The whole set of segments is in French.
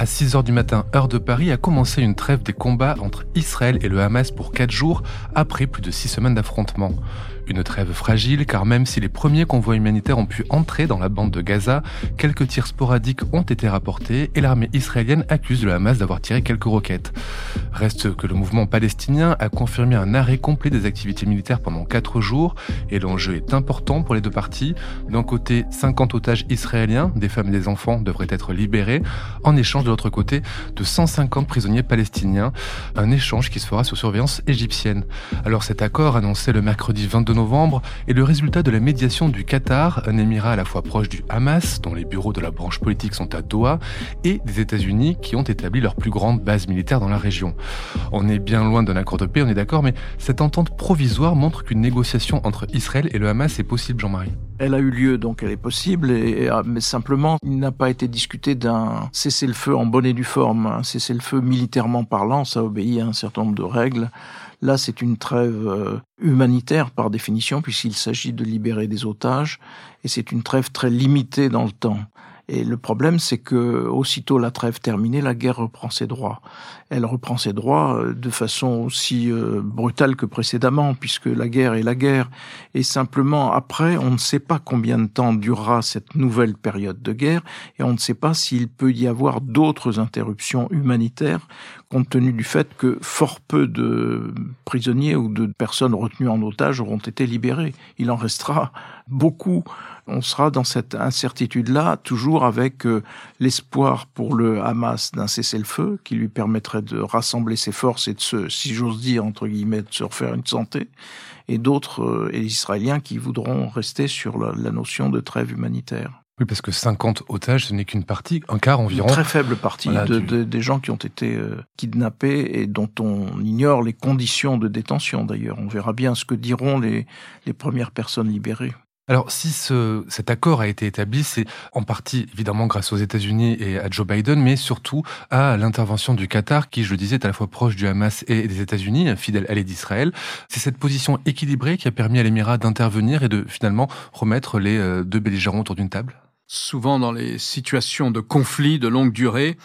à 6h du matin, heure de Paris, a commencé une trêve des combats entre Israël et le Hamas pour 4 jours, après plus de 6 semaines d'affrontements. Une trêve fragile car même si les premiers convois humanitaires ont pu entrer dans la bande de Gaza, quelques tirs sporadiques ont été rapportés et l'armée israélienne accuse le Hamas d'avoir tiré quelques roquettes. Reste que le mouvement palestinien a confirmé un arrêt complet des activités militaires pendant 4 jours et l'enjeu est important pour les deux parties. D'un côté, 50 otages israéliens, des femmes et des enfants, devraient être libérés, en échange de l'autre côté de 150 prisonniers palestiniens, un échange qui se fera sous surveillance égyptienne. Alors cet accord annoncé le mercredi 22 novembre novembre est le résultat de la médiation du Qatar, un émirat à la fois proche du Hamas, dont les bureaux de la branche politique sont à Doha, et des États-Unis qui ont établi leur plus grande base militaire dans la région. On est bien loin d'un accord de paix, on est d'accord, mais cette entente provisoire montre qu'une négociation entre Israël et le Hamas est possible, Jean-Marie. Elle a eu lieu, donc elle est possible, et, ah, mais simplement, il n'a pas été discuté d'un cessez-le-feu en bonne et due forme. Un cessez-le-feu militairement parlant, ça obéit à un certain nombre de règles. Là, c'est une trêve euh, humanitaire par définition, puisqu'il s'agit de libérer des otages, et c'est une trêve très limitée dans le temps. Et le problème, c'est que aussitôt la trêve terminée, la guerre reprend ses droits. Elle reprend ses droits euh, de façon aussi euh, brutale que précédemment, puisque la guerre est la guerre. Et simplement, après, on ne sait pas combien de temps durera cette nouvelle période de guerre, et on ne sait pas s'il peut y avoir d'autres interruptions humanitaires, compte tenu du fait que fort peu de prisonniers ou de personnes retenues en otage auront été libérés. Il en restera beaucoup on sera dans cette incertitude-là, toujours avec euh, l'espoir pour le Hamas d'un cessez-le-feu qui lui permettrait de rassembler ses forces et de se, si j'ose dire, entre guillemets, de se refaire une santé, et d'autres euh, Israéliens qui voudront rester sur la, notion de trêve humanitaire. Oui, parce que 50 otages, ce n'est qu'une partie, un quart environ. Une très faible partie de, des gens qui ont été euh, kidnappés et dont on ignore les conditions de détention d'ailleurs. On verra bien ce que diront les, les premières personnes libérées. Alors, si ce, cet accord a été établi, c'est en partie évidemment grâce aux États-Unis et à Joe Biden, mais surtout à l'intervention du Qatar, qui, je le disais, est à la fois proche du Hamas et des États-Unis, fidèle allié d'Israël. C'est cette position équilibrée qui a permis à l'Émirat d'intervenir et de finalement remettre les euh, deux belligérants autour d'une table? Souvent dans les situations de conflit de longue durée,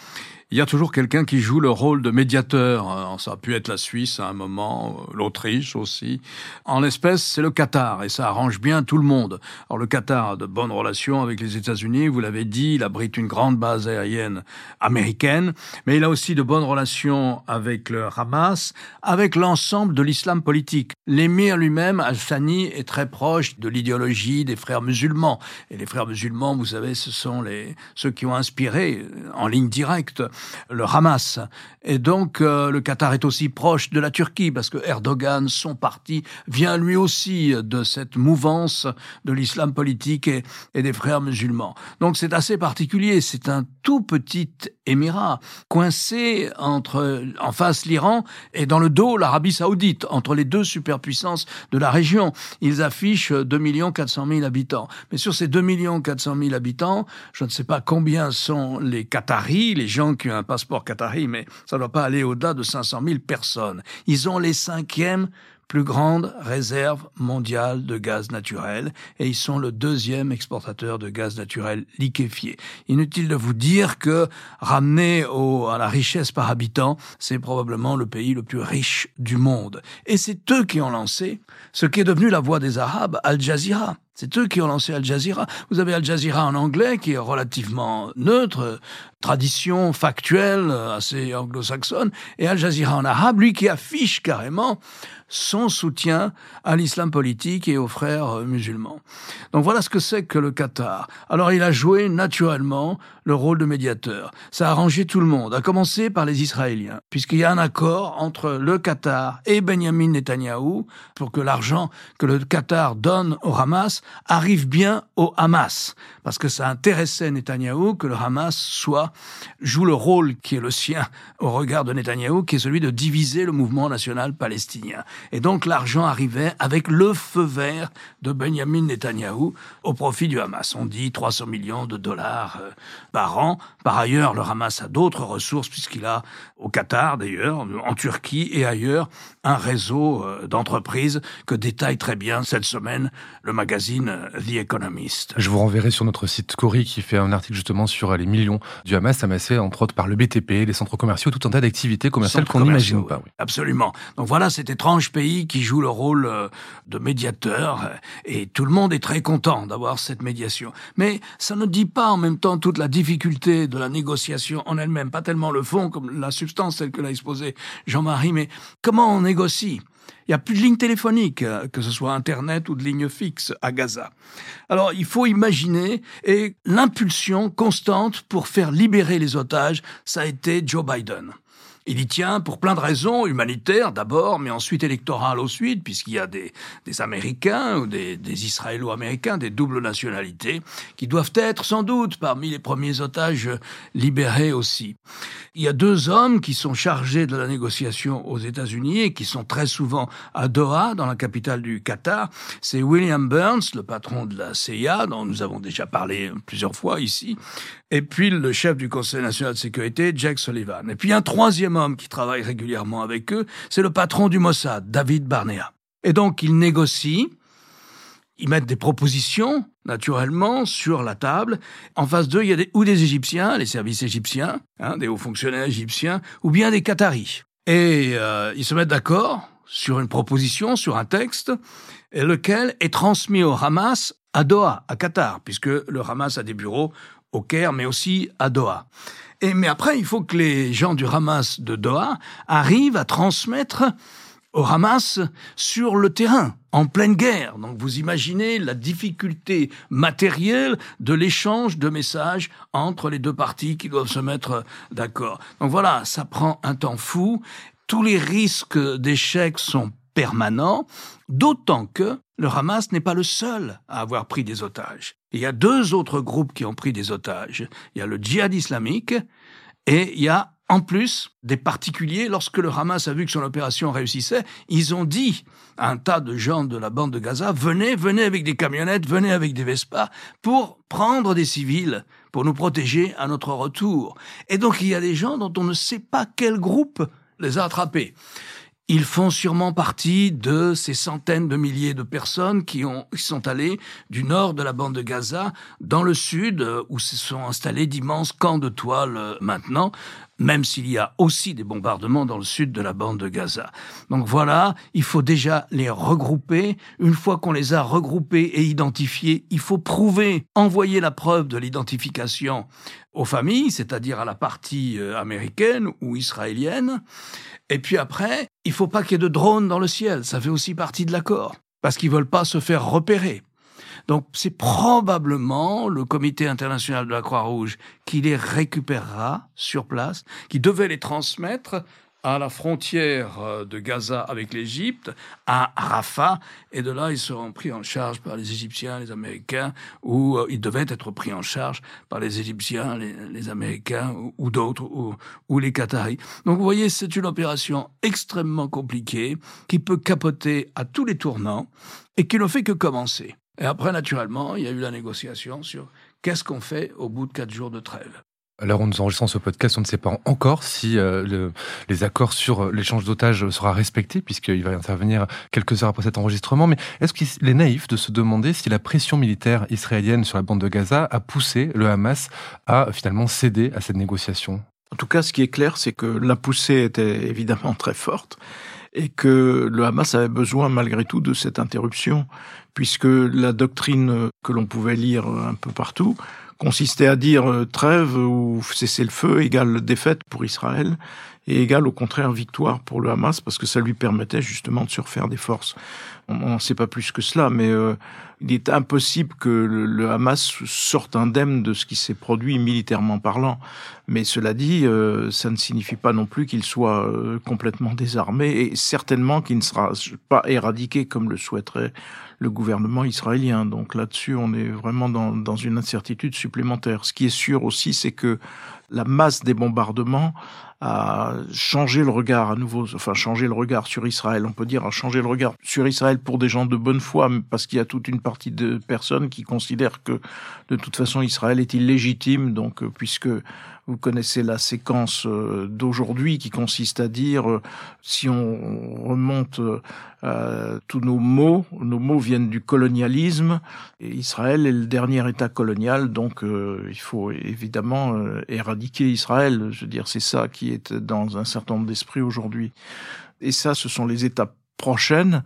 il y a toujours quelqu'un qui joue le rôle de médiateur. Euh, ça a pu être la Suisse à un moment, euh, l'Autriche aussi. En l'espèce, c'est le Qatar et ça arrange bien tout le monde. Alors le Qatar a de bonnes relations avec les États-Unis, vous l'avez dit, il abrite une grande base aérienne américaine, mais il a aussi de bonnes relations avec le Hamas, avec l'ensemble de l'islam politique. L'émir lui-même, Al-Thani, est très proche de l'idéologie des frères musulmans. Et les frères musulmans, vous savez, ce sont les, ceux qui ont inspiré en ligne directe le Hamas. Et donc euh, le Qatar est aussi proche de la Turquie parce que Erdogan, son parti, vient lui aussi de cette mouvance de l'islam politique et, et, des frères musulmans. Donc c'est assez particulier. C'est un tout petit émirat coincé entre en face l'Iran et dans le dos l'Arabie saoudite, entre les deux superpuissances de la région. Ils affichent 2 400 000 habitants. Mais sur ces 2 400 000 habitants, je ne sais pas combien sont les Qataris, les gens qui ont un passeport qatari, mais ça ne doit pas aller au-delà de 500 000 personnes. Ils ont les cinquièmes plus grande réserve mondiale de gaz naturel et ils sont le deuxième exportateur de gaz naturel liquéfié. Inutile de vous dire que ramené au, à la richesse par habitant, c'est probablement le pays le plus riche du monde. Et c'est eux qui ont lancé ce qui est devenu la voix des Arabes, Al Jazeera. C'est eux qui ont lancé Al Jazeera. Vous avez Al Jazeera en anglais, qui est relativement neutre, tradition factuelle, assez anglo-saxonne, et Al Jazeera en arabe, lui qui affiche carrément son soutien à l'islam politique et aux frères musulmans. Donc voilà ce que c'est que le Qatar. Alors il a joué naturellement le rôle de médiateur. Ça a arrangé tout le monde, à commencer par les Israéliens, puisqu'il y a un accord entre le Qatar et Benjamin Netanyahou pour que l'argent que le Qatar donne au Hamas arrive bien au Hamas, parce que ça intéressait Netanyahou que le Hamas soit joue le rôle qui est le sien au regard de Netanyahou, qui est celui de diviser le mouvement national palestinien. Et donc l'argent arrivait avec le feu vert de Benjamin Netanyahou au profit du Hamas. On dit 300 millions de dollars euh, par an. Par ailleurs, le Hamas a d'autres ressources puisqu'il a au Qatar d'ailleurs, en Turquie et ailleurs, un réseau euh, d'entreprises que détaille très bien cette semaine le magazine euh, The Economist. Je vous renverrai sur notre site Cori qui fait un article justement sur les millions du Hamas amassés entre autres par le BTP, les centres commerciaux, tout un tas d'activités commerciales qu'on n'imagine pas. Oui. Absolument. Donc voilà cet étrange pays qui joue le rôle de médiateur et tout le monde est très content d'avoir cette médiation. Mais ça ne dit pas en même temps toute la difficulté de la négociation en elle-même, pas tellement le fond comme la substance telle que l'a exposé Jean-Marie, mais comment on négocie? Il n'y a plus de ligne téléphonique, euh, que ce soit Internet ou de ligne fixe à Gaza. Alors il faut imaginer, et l'impulsion constante pour faire libérer les otages, ça a été Joe Biden. Il y tient pour plein de raisons, humanitaires d'abord, mais ensuite électorales ensuite, puisqu'il y a des, des Américains ou des, des Israélo-Américains, des doubles nationalités, qui doivent être sans doute parmi les premiers otages libérés aussi. Il y a deux hommes qui sont chargés de la négociation aux États-Unis et qui sont très souvent à Doha, dans la capitale du Qatar. C'est William Burns, le patron de la CIA, dont nous avons déjà parlé plusieurs fois ici, et puis le chef du Conseil national de sécurité, Jack Sullivan. Et puis un troisième homme qui travaille régulièrement avec eux, c'est le patron du Mossad, David Barnea. Et donc ils négocient, ils mettent des propositions, naturellement, sur la table. En face d'eux, il y a des, ou des Égyptiens, les services égyptiens, hein, des hauts fonctionnaires égyptiens, ou bien des Qataris. Et euh, ils se mettent d'accord sur une proposition, sur un texte, lequel est transmis au Hamas à Doha, à Qatar, puisque le Hamas a des bureaux au Caire, mais aussi à Doha. Et, mais après, il faut que les gens du Hamas de Doha arrivent à transmettre au Hamas sur le terrain, en pleine guerre. Donc vous imaginez la difficulté matérielle de l'échange de messages entre les deux parties qui doivent se mettre d'accord. Donc voilà, ça prend un temps fou. Tous les risques d'échec sont permanents, d'autant que le Hamas n'est pas le seul à avoir pris des otages. Il y a deux autres groupes qui ont pris des otages. Il y a le djihad islamique et il y a en plus des particuliers, lorsque le Hamas a vu que son opération réussissait, ils ont dit à un tas de gens de la bande de Gaza, venez, venez avec des camionnettes, venez avec des Vespas pour prendre des civils, pour nous protéger à notre retour. Et donc il y a des gens dont on ne sait pas quel groupe les a attrapés. Ils font sûrement partie de ces centaines de milliers de personnes qui, ont, qui sont allées du nord de la bande de Gaza dans le sud, euh, où se sont installés d'immenses camps de toile euh, maintenant, même s'il y a aussi des bombardements dans le sud de la bande de Gaza. Donc voilà, il faut déjà les regrouper. Une fois qu'on les a regroupés et identifiés, il faut prouver, envoyer la preuve de l'identification aux familles, c'est-à-dire à la partie euh, américaine ou israélienne. Et puis après, il faut pas qu'il y ait de drones dans le ciel. Ça fait aussi partie de l'accord. Parce qu'ils veulent pas se faire repérer. Donc c'est probablement le comité international de la Croix-Rouge qui les récupérera sur place, qui devait les transmettre à la frontière euh, de Gaza avec l'Égypte, à Rafah, et de là ils seront pris en charge par les Égyptiens, les Américains, ou euh, ils devaient être pris en charge par les Égyptiens, les, Américains ou, d'autres, ou, ou, les Qataris. Donc vous voyez, c'est une opération extrêmement compliquée qui peut capoter à tous les tournants et qui ne fait que commencer. Et après, naturellement, il y a eu la négociation sur qu'est-ce qu'on fait au bout de quatre jours de trêve. Alors, on nous enregistrons ce podcast, on ne sait pas encore si euh, le, les accords sur l'échange d'otages sera respecté, puisqu'il va intervenir quelques heures après cet enregistrement. Mais est-ce qu'il est naïf de se demander si la pression militaire israélienne sur la bande de Gaza a poussé le Hamas à finalement céder à cette négociation? En tout cas, ce qui est clair, c'est que la poussée était évidemment très forte et que le Hamas avait besoin malgré tout de cette interruption, puisque la doctrine que l'on pouvait lire un peu partout consistait à dire euh, trêve ou cesser le feu égale défaite pour Israël et égale au contraire victoire pour le Hamas parce que ça lui permettait justement de se refaire des forces. On n'en sait pas plus que cela, mais euh, il est impossible que le, Hamas sorte indemne de ce qui s'est produit militairement parlant. Mais cela dit, euh, ça ne signifie pas non plus qu'il soit euh, complètement désarmé et certainement qu'il ne sera pas éradiqué comme le souhaiterait le gouvernement israélien. Donc là-dessus, on est vraiment dans, dans une incertitude supplémentaire. Ce qui est sûr aussi, c'est que la masse des bombardements a changé le regard à nouveau, enfin changer le regard sur Israël. On peut dire a changé le regard sur Israël pour des gens de bonne foi, parce qu'il y a toute une partie de personnes qui considèrent que de toute façon Israël est illégitime, donc euh, puisque vous connaissez la séquence euh, d'aujourd'hui qui consiste à dire, euh, si on remonte euh, tous nos mots, nos mots viennent du colonialisme, Israël est le dernier État colonial, donc il faut évidemment éradiquer Israël. Je veux dire, c'est ça qui est dans un certain nombre d'esprits aujourd'hui. Et ça, ce sont les étapes prochaines,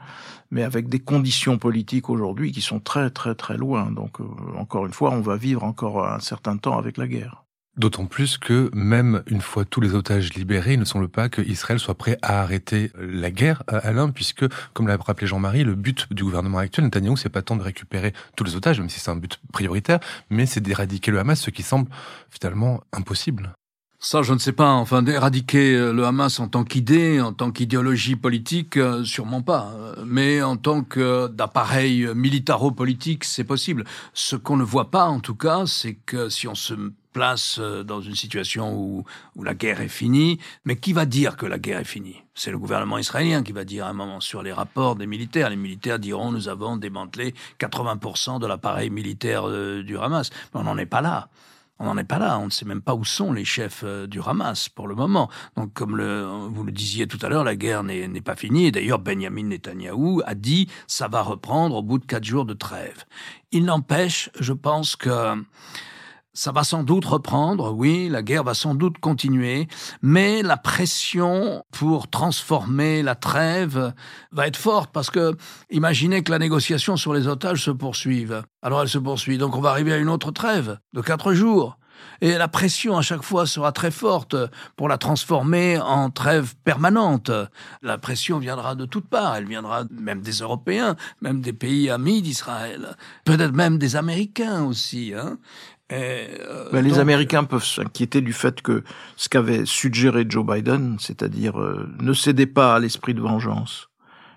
mais avec des conditions politiques aujourd'hui qui sont très très très loin. Donc encore une fois, on va vivre encore un certain temps avec la guerre. D'autant plus que même une fois tous les otages libérés, il ne semble pas que Israël soit prêt à arrêter la guerre, euh, Alain, puisque, comme l'a rappelé Jean-Marie, le but du gouvernement actuel, Netanyahou, c'est pas tant de récupérer tous les otages, même si c'est un but prioritaire, mais c'est d'éradiquer le Hamas, ce qui semble finalement impossible. Ça, je ne sais pas. Enfin, d'éradiquer euh, le Hamas en tant qu'idée, en tant qu'idéologie politique, euh, sûrement pas. Mais en tant que d'appareil militaro-politique, c'est possible. Ce qu'on ne voit pas, en tout cas, c'est que si on se place euh, dans une situation où, où la guerre est finie. Mais qui va dire que la guerre est finie? C'est le gouvernement israélien qui va dire à un moment sur les rapports des militaires. Les militaires diront nous avons démantelé 80% de l'appareil militaire euh, du Hamas. Mais on n'en est pas là. On n'en est pas là. On ne sait même pas où sont les chefs euh, du Hamas pour le moment. Donc, comme vous le disiez tout à l'heure, la guerre n'est pas finie. D'ailleurs, Benjamin Netanyahou a dit ça va reprendre au bout de quatre jours de trêve. Il n'empêche, je pense que ça va sans doute reprendre, oui, la guerre va sans doute continuer, mais la pression pour transformer la trêve va être forte parce que imaginez que la négociation sur les otages se poursuive. Alors elle se poursuit, donc on va arriver à une autre trêve de quatre jours. Et la pression à chaque fois sera très forte pour la transformer en trêve permanente. La pression viendra de toutes parts. Elle viendra même des Européens, même des pays amis d'Israël. Peut-être même des Américains aussi. Hein. Euh, ben, les Américains peuvent s'inquiéter du fait que ce qu'avait suggéré Joe Biden, c'est-à-dire euh, ne cédez pas à l'esprit de vengeance,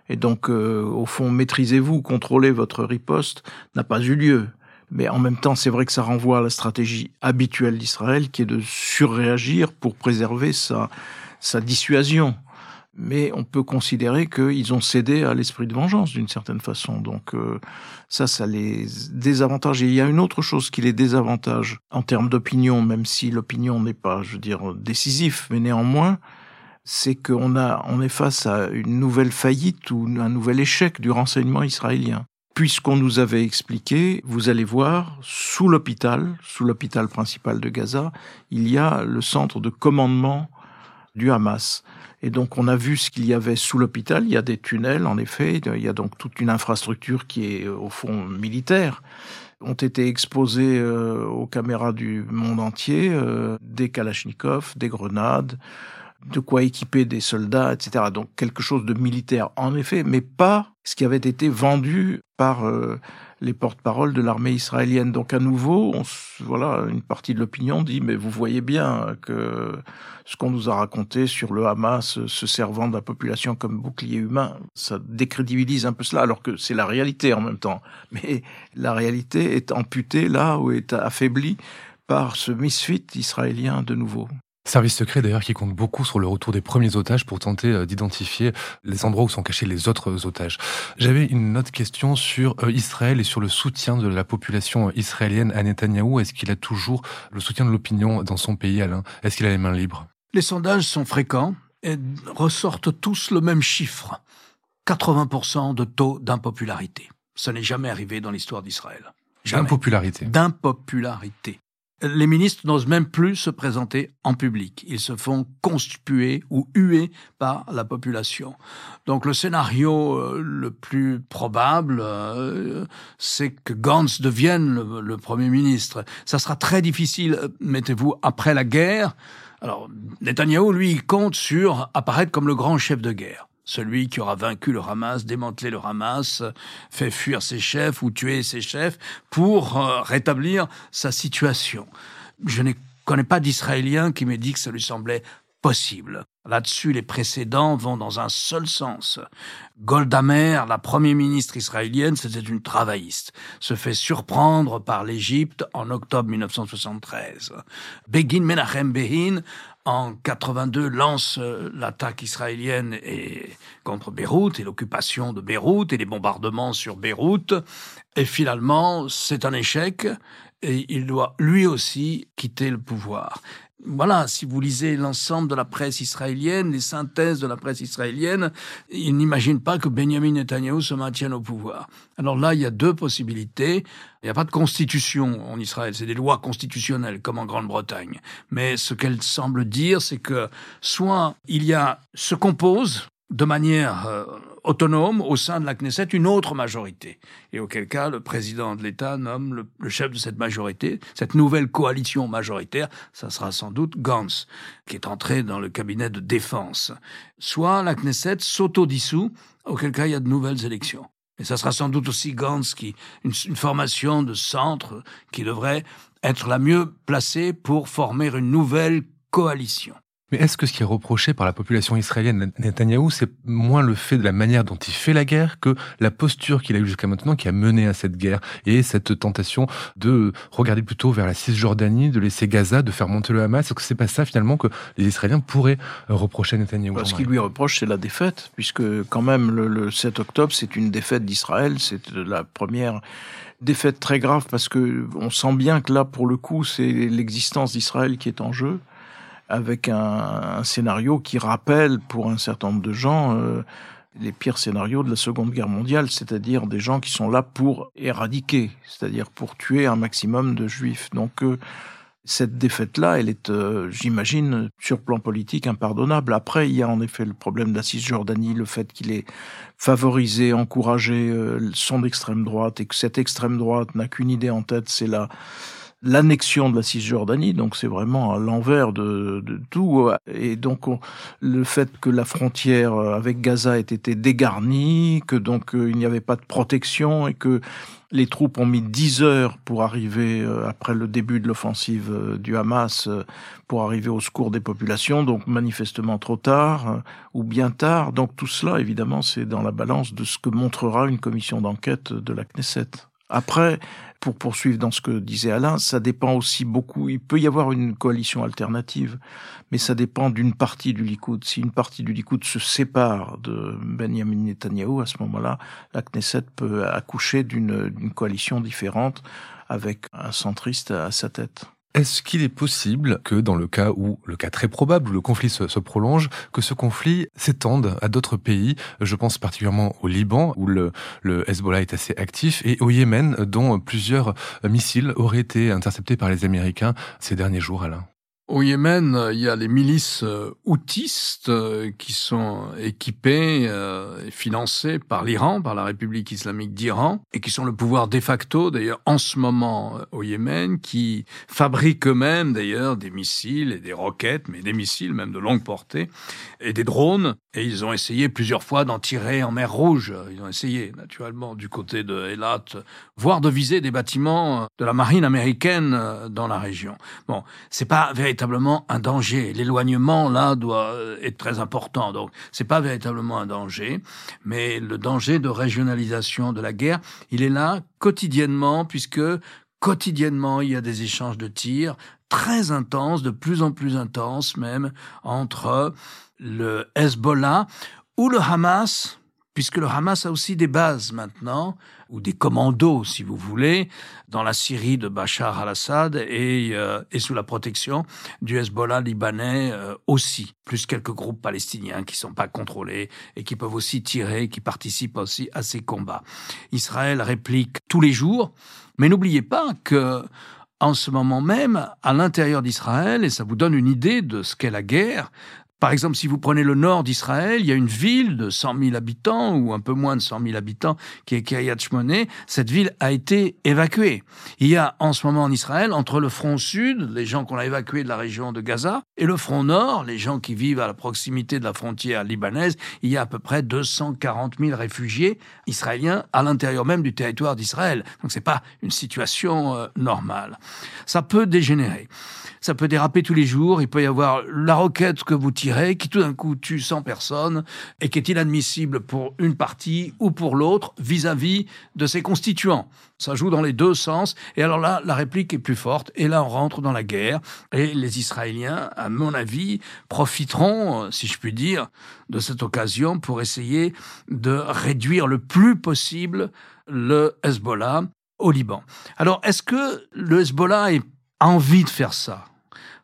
et donc euh, au fond maîtrisez-vous, contrôlez votre riposte, n'a pas eu lieu. Mais en même temps, c'est vrai que ça renvoie à la stratégie habituelle d'Israël, qui est de surréagir pour préserver sa, sa dissuasion mais on peut considérer qu'ils ont cédé à l'esprit de vengeance d'une certaine façon. Donc euh, ça, ça les désavantage. Et il y a une autre chose qui les désavantage en termes d'opinion, même si l'opinion n'est pas, je veux dire, décisif, mais néanmoins, c'est qu'on a, on est face à une nouvelle faillite ou un nouvel échec du renseignement israélien. Puisqu'on nous avait expliqué, vous allez voir, sous l'hôpital, sous l'hôpital principal de Gaza, il y a le centre de commandement du Hamas. Et donc on a vu ce qu'il y avait sous l'hôpital. Il y a des tunnels, en effet. Il y a donc toute une infrastructure qui est au fond militaire ont été exposés euh, aux caméras du monde entier, euh, des kalachnikovs, des grenades, de quoi équiper des soldats, etc. Donc quelque chose de militaire en effet, mais pas ce qui avait été vendu par euh, les porte-paroles de l'armée israélienne. Donc à nouveau, on, voilà, une partie de l'opinion dit mais vous voyez bien que ce qu'on nous a raconté sur le Hamas se servant de la population comme bouclier humain, ça décrédibilise un peu cela, alors que c'est la réalité en même temps. Mais la réalité est amputée là ou est affaiblie par ce misfit israélien de nouveau. Service secret d'ailleurs qui compte beaucoup sur le retour des premiers otages pour tenter euh, d'identifier les endroits où sont cachés les autres otages. J'avais une autre question sur euh, Israël et sur le soutien de la population israélienne à Netanyahou. Est-ce qu'il a toujours le soutien de l'opinion dans son pays, Alain? Est-ce qu'il a les mains libres? Les sondages sont fréquents et ressortent tous le même chiffre. 80% de taux d'impopularité. Ça n'est jamais arrivé dans l'histoire d'Israël. D'impopularité. D'impopularité les ministres n'osent même plus se présenter en public. Ils se font conspuer ou huer par la population. Donc le scénario euh, le plus probable, euh, c'est que Gantz devienne le, Premier ministre. Ça sera très difficile, mettez-vous, après la guerre. Alors Netanyahu, lui, compte sur apparaître comme le grand chef de guerre. Celui qui aura vaincu le Hamas, démantelé le Hamas, fait fuir ses chefs ou tuer ses chefs pour euh, rétablir sa situation. Je ne connais pas d'Israélien qui m'ait dit que ça lui semblait possible. Là-dessus, les précédents vont dans un seul sens. Golda Meir, la première ministre israélienne, c'était une travailliste, se fait surprendre par l'Égypte en octobre 1973. Begin Menachem Behin, en 82, lance euh, l'attaque israélienne et, contre Beyrouth et l'occupation de Beyrouth et les bombardements sur Beyrouth. Et finalement, c'est un échec et il doit lui aussi quitter le pouvoir voilà, si vous lisez l'ensemble de la presse israélienne, les synthèses de la presse israélienne, ils n'imaginent pas que Benjamin Netanyahu se maintienne au pouvoir. Alors là, il y a deux possibilités. Il n'y a pas de constitution en Israël, c'est des lois constitutionnelles comme en Grande-Bretagne. Mais ce qu'elle semble dire, c'est que soit il y a, se compose de manière euh, autonome au sein de la Knesset une autre majorité. Et auquel cas, le président de l'État nomme le, chef de cette majorité, cette nouvelle coalition majoritaire, ça sera sans doute Gantz, qui est entré dans le cabinet de défense. Soit la Knesset s'autodissout, auquel cas il y a de nouvelles élections. Et ça sera sans doute aussi Gantz qui, une formation de centre qui devrait être la mieux placée pour former une nouvelle coalition. Mais est-ce que ce qui est reproché par la population israélienne Netanyahou, c'est moins le fait de la manière dont il fait la guerre que la posture qu'il a eue jusqu'à maintenant qui a mené à cette guerre et cette tentation de regarder plutôt vers la Cisjordanie, de laisser Gaza, de faire monter le Hamas? Est-ce que c'est pas ça finalement que les Israéliens pourraient reprocher à Netanyahou? Ce qu'il lui reproche, c'est la défaite, puisque quand même le, le 7 octobre, c'est une défaite d'Israël, c'est la première défaite très grave parce que on sent bien que là, pour le coup, c'est l'existence d'Israël qui est en jeu avec un, scénario qui rappelle pour un certain nombre de gens euh, les pires scénarios de la Seconde Guerre mondiale, c'est-à-dire des gens qui sont là pour éradiquer, c'est-à-dire pour tuer un maximum de juifs. Donc euh, cette défaite-là, elle est, euh, j'imagine, sur plan politique impardonnable. Après, il y a en effet le problème de la Cisjordanie, le fait qu'il ait favorisé, encouragé son extrême droite et que cette extrême droite n'a qu'une idée en tête, c'est la l'annexion de la Cisjordanie, donc c'est vraiment à l'envers de, de, tout. Et donc le fait que la frontière avec Gaza ait été dégarnie, que donc euh, il n'y avait pas de protection et que les troupes ont mis dix heures pour arriver euh, après le début de l'offensive euh, du Hamas pour arriver au secours des populations, donc manifestement trop tard ou bien tard. Donc tout cela, évidemment, c'est dans la balance de ce que montrera une commission d'enquête de la Knesset. Après, pour poursuivre dans ce que disait Alain, ça dépend aussi beaucoup. Il peut y avoir une coalition alternative, mais ça dépend d'une partie du Likoud. Si une partie du Likoud se sépare de Benjamin Netanyahu, à ce moment-là, la Knesset peut accoucher d'une coalition différente avec un centriste à sa tête. Est-ce qu'il est possible que dans le cas où, le cas très probable où le conflit se, prolonge, que ce conflit s'étende à d'autres pays? Je pense particulièrement au Liban, où le, le, Hezbollah est assez actif, et au Yémen, dont plusieurs missiles auraient été interceptés par les Américains ces derniers jours, Alain. Au Yémen, il y a les milices euh, houtistes euh, qui sont équipées euh, et financées par l'Iran, par la République islamique d'Iran, et qui sont le pouvoir de facto, d'ailleurs, en ce moment au Yémen, qui fabriquent eux-mêmes, d'ailleurs, des missiles et des roquettes, mais des missiles même de longue portée, et des drones. Et ils ont essayé plusieurs fois d'en tirer en mer Rouge. Ils ont essayé, naturellement, du côté de Eilat, voire de viser des bâtiments de la marine américaine dans la région. Bon, c'est pas véritablement un danger. L'éloignement là doit euh, être très important. Donc c'est pas véritablement un danger, mais le danger de régionalisation de la guerre, il est là quotidiennement puisque quotidiennement il y a des échanges de tirs très intenses, de plus en plus intenses même entre le Hezbollah ou le Hamas puisque le Hamas a aussi des bases maintenant, ou des commandos, si vous voulez, dans la Syrie de Bachar al-Assad et, euh, et, sous la protection du Hezbollah libanais euh, aussi, plus quelques groupes palestiniens qui sont pas contrôlés et qui peuvent aussi tirer, qui participent aussi à ces combats. Israël réplique tous les jours, mais n'oubliez pas que en ce moment même, à l'intérieur d'Israël, et ça vous donne une idée de ce qu'est la guerre, Par exemple, si vous prenez le nord d'Israël, il y a une ville de 100 000 habitants, ou un peu moins de 100 000 habitants, qui est Kiryat Shmone. Cette ville a été évacuée. Il y a en ce moment en Israël, entre le front sud, les gens qu'on a évacués de la région de Gaza, et le front nord, les gens qui vivent à la proximité de la frontière libanaise, il y a à peu près 240 000 réfugiés israéliens à l'intérieur même du territoire d'Israël. Donc c'est pas une situation euh, normale. Ça peut dégénérer ça peut déraper tous les jours. Il peut y avoir la roquette que vous tirez qui tout d'un coup tue 100 personnes et qui est inadmissible pour une partie ou pour l'autre vis-à-vis de ses constituants. Ça joue dans les deux sens. Et alors là, la réplique est plus forte. Et là, on rentre dans la guerre. Et les Israéliens, à mon avis, profiteront, si je puis dire, de cette occasion pour essayer de réduire le plus possible le Hezbollah au Liban. Alors, est-ce que le Hezbollah a envie de faire ça?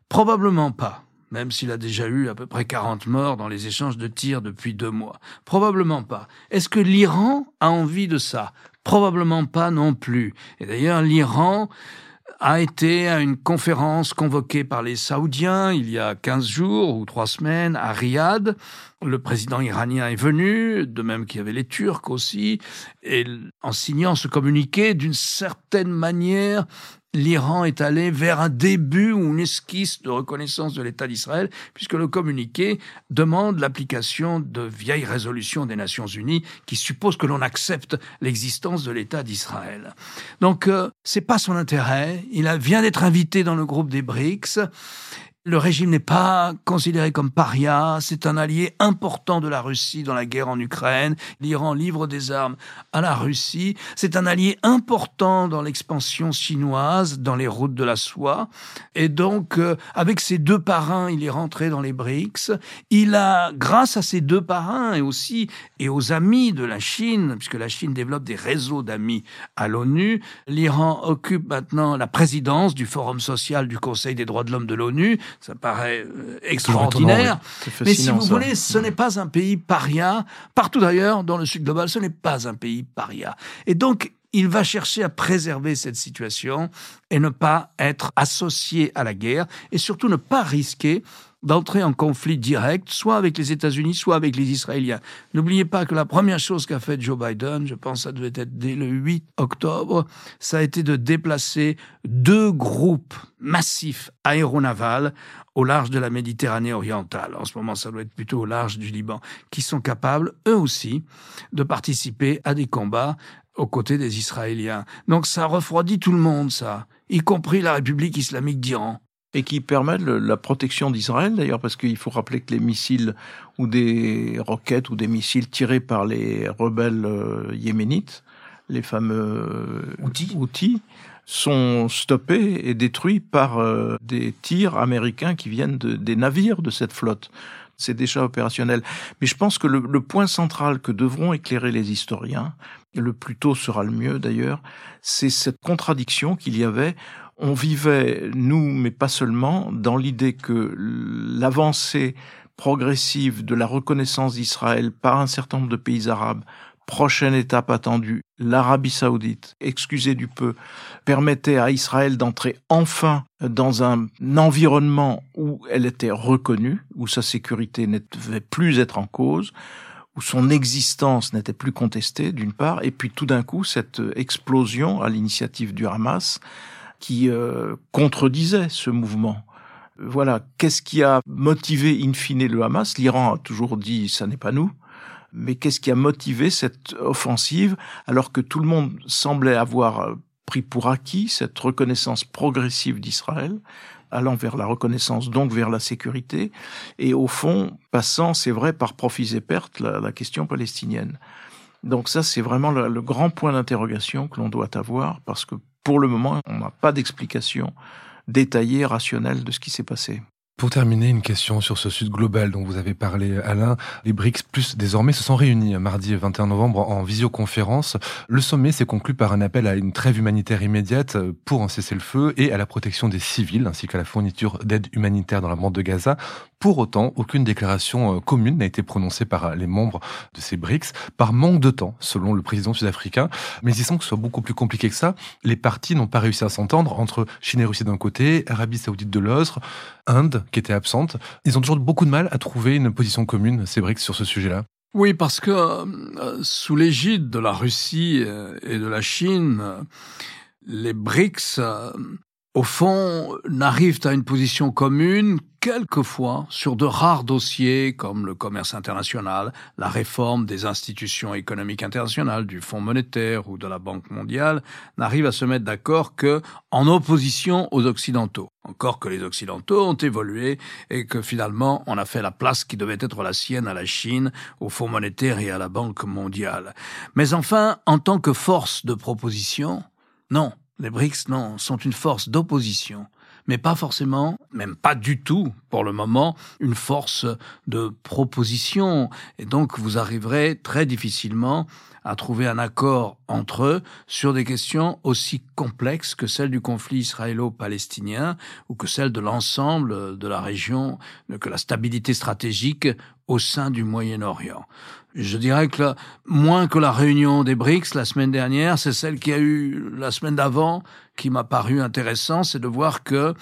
Probablement pas, même s'il a déjà eu à peu près 40 morts dans les échanges de tirs depuis deux mois. Probablement pas. Est-ce que l'Iran a envie de ça? Probablement pas non plus. Et d'ailleurs, l'Iran a été à une conférence convoquée par les Saoudiens il y a 15 jours ou trois semaines à Riyad. Le président iranien est venu, de même qu'il y avait les Turcs aussi, et en signant ce communiqué, d'une certaine manière, l'Iran est allé vers un début ou une esquisse de reconnaissance de l'État d'Israël, puisque le communiqué demande l'application de vieilles résolutions des Nations Unies qui supposent que l'on accepte l'existence de l'État d'Israël. Donc, euh, c'est pas son intérêt. Il vient d'être invité dans le groupe des BRICS le régime n'est pas considéré comme paria, c'est un allié important de la Russie dans la guerre en Ukraine. L'Iran livre des armes à la Russie. C'est un allié important dans l'expansion chinoise, dans les routes de la soie. Et donc, euh, avec ses deux parrains, il est rentré dans les BRICS. Il a, grâce à ses deux parrains et aussi et aux amis de la Chine, puisque la Chine développe des réseaux d'amis à l'ONU, l'Iran occupe maintenant la présidence du Forum social du Conseil des droits de l'homme de l'ONU ça paraît euh, extraordinaire. Mais si vous voulez, ce n'est pas un pays paria. Partout d'ailleurs, dans le sud global, ce n'est pas un pays paria. Et donc, il va chercher à préserver cette situation et ne pas être associé à la guerre et surtout ne pas risquer d'entrer en conflit direct, soit avec les États-Unis, soit avec les Israéliens. N'oubliez pas que la première chose qu'a fait Joe Biden, je pense que ça devait être dès le 8 octobre, ça a été de déplacer deux groupes massifs aéronavals au large de la Méditerranée orientale. En ce moment, ça doit être plutôt au large du Liban, qui sont capables, eux aussi, de participer à des combats aux côtés des Israéliens. Donc ça refroidit tout le monde, ça, y compris la République islamique d'Iran et qui permettent la protection d'Israël d'ailleurs parce qu'il faut rappeler que les missiles ou des roquettes ou des missiles tirés par les rebelles euh, yéménites, les fameux outils, outils sont stoppés et détruits par euh, des tirs américains qui viennent de, des navires de cette flotte. C'est déjà opérationnel. Mais je pense que le, le point central que devront éclairer les historiens, et le plus tôt sera le mieux d'ailleurs, c'est cette contradiction qu'il y avait on vivait, nous, mais pas seulement, dans l'idée que l'avancée progressive de la reconnaissance d'Israël par un certain nombre de pays arabes, prochaine étape attendue, l'Arabie saoudite, excusez du peu, permettait à Israël d'entrer enfin dans un environnement où elle était reconnue, où sa sécurité ne devait plus être en cause, où son existence n'était plus contestée, d'une part, et puis tout d'un coup, cette explosion à l'initiative du Hamas, qui euh, contredisait ce mouvement. Voilà, qu'est-ce qui a motivé in fine le Hamas? L'Iran a toujours dit ça n'est pas nous. Mais qu'est-ce qui a motivé cette offensive alors que tout le monde semblait avoir pris pour acquis cette reconnaissance progressive d'Israël, allant vers la reconnaissance, donc vers la sécurité, et au fond, passant, c'est vrai, par profits et pertes, la, question palestinienne? Donc ça, c'est vraiment le grand point d'interrogation que l'on doit avoir, parce que pour le moment, on n'a pas d'explication détaillée, rationnelle de ce qui s'est passé. Pour terminer, une question sur ce Sud global dont vous avez parlé, Alain. Les BRICS Plus désormais se sont réunis mardi 21 novembre en visioconférence. Le sommet s'est conclu par un appel à une trêve humanitaire immédiate pour un cessez-le-feu et à la protection des civils ainsi qu'à la fourniture d'aide humanitaire dans la bande de Gaza. Pour autant, aucune déclaration euh, commune n'a été prononcée par les membres de ces BRICS par manque de temps, selon le président sud-africain. Mais il semble que ce soit beaucoup plus compliqué que ça. Les partis n'ont pas réussi à s'entendre entre Chine et Russie d'un côté, Arabie saoudite de l'autre, Inde, qui était absente. Ils ont toujours beaucoup de mal à trouver une position commune, ces BRICS, sur ce sujet-là. Oui, parce que euh, sous l'égide de la Russie euh, et de la Chine, les BRICS au fond, n'arrivent à une position commune quelquefois sur de rares dossiers comme le commerce international, la réforme des institutions économiques internationales, du Fonds monétaire ou de la Banque mondiale, n'arrivent à se mettre d'accord que en opposition aux Occidentaux. Encore que les Occidentaux ont évolué et que finalement on a fait la place qui devait être la sienne à la Chine, au Fonds monétaire et à la Banque mondiale. Mais enfin, en tant que force de proposition, non, les BRICS, non, sont une force d'opposition, mais pas forcément, même pas du tout, pour le moment, une force de proposition. Et donc, vous arriverez très difficilement à trouver un accord entre eux sur des questions aussi complexes que celles du conflit israélo-palestinien ou que celles de l'ensemble de la région, que la stabilité stratégique au sein du Moyen-Orient. Je dirais que moins que la réunion des BRICS la semaine dernière, c'est celle qui a eu la semaine d'avant qui m'a paru intéressant, c'est de voir que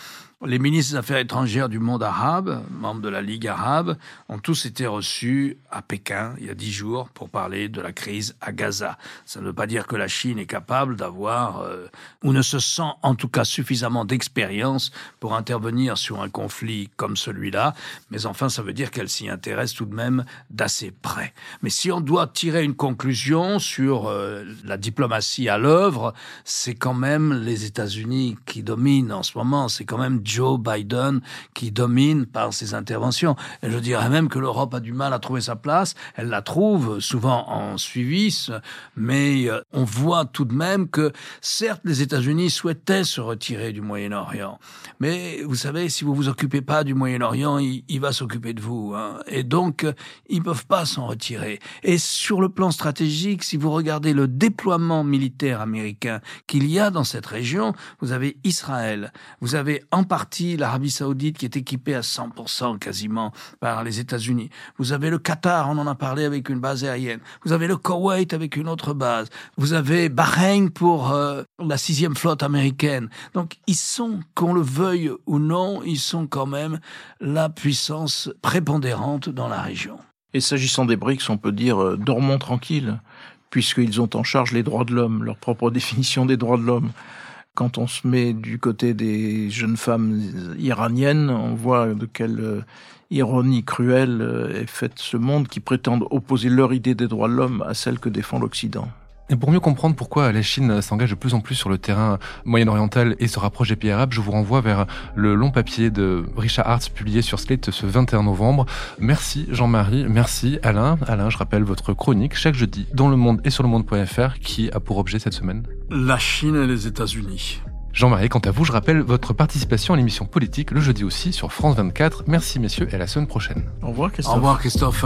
les ministres des Affaires étrangères du monde arabe, membres de la Ligue arabe, ont tous été reçus à Pékin il y a dix jours pour parler de la crise à Gaza. Ça ne veut pas dire que la Chine est capable d'avoir, euh, ou ne se sent en tout cas suffisamment d'expérience pour intervenir sur un conflit comme celui-là, mais enfin ça veut dire qu'elle s'y intéresse tout de même d'assez près. Mais si on doit tirer une conclusion sur euh, la diplomatie à l'œuvre, c'est quand même les États-Unis qui dominent en ce moment, c'est quand même Joe Biden qui domine par ses interventions. Je dirais même que l'Europe a du mal à trouver sa place. Elle la trouve souvent en suivi, mais euh, on voit tout de même que certes les États-Unis souhaitaient se retirer du Moyen-Orient, mais vous savez, si vous vous occupez pas du Moyen-Orient, il, va s'occuper de vous. Hein. Et donc, ils peuvent pas s'en retirer. Et sur le plan stratégique, si vous regardez le déploiement militaire américain qu'il y a dans cette région, vous avez Israël, vous avez en partie l'Arabie saoudite qui est équipée à 100% quasiment par les États-Unis. Vous avez le Qatar, on en a parlé avec une base aérienne. Vous avez le Koweït avec une autre base. Vous avez Bahreïn pour euh, la sixième flotte américaine. Donc ils sont, qu'on le veuille ou non, ils sont quand même la puissance prépondérante dans la région. Et s'agissant des BRICS, on peut dire euh, dormons tranquilles, puisqu'ils ont en charge les droits de l'homme, leur propre définition des droits de l'homme quand on se met du côté des jeunes femmes iraniennes, on voit de quelle euh, ironie cruelle euh, est faite ce monde qui prétend opposer leur idée des droits de l'homme à celle que défend l'Occident. Et pour mieux comprendre pourquoi la Chine s'engage de plus en plus sur le terrain moyen-oriental et se rapproche des pays arabes, je vous renvoie vers le long papier de Richard Hartz publié sur Slate ce 21 novembre. Merci Jean-Marie, merci Alain. Alain, je rappelle votre chronique chaque jeudi dans Le Monde et sur le monde.fr qui a pour objet cette semaine La Chine et les États-Unis. Jean-Marie, quant à vous, je rappelle votre participation à l'émission politique le jeudi aussi sur France 24. Merci messieurs et à la semaine prochaine. Au revoir Christophe. Au revoir Christophe.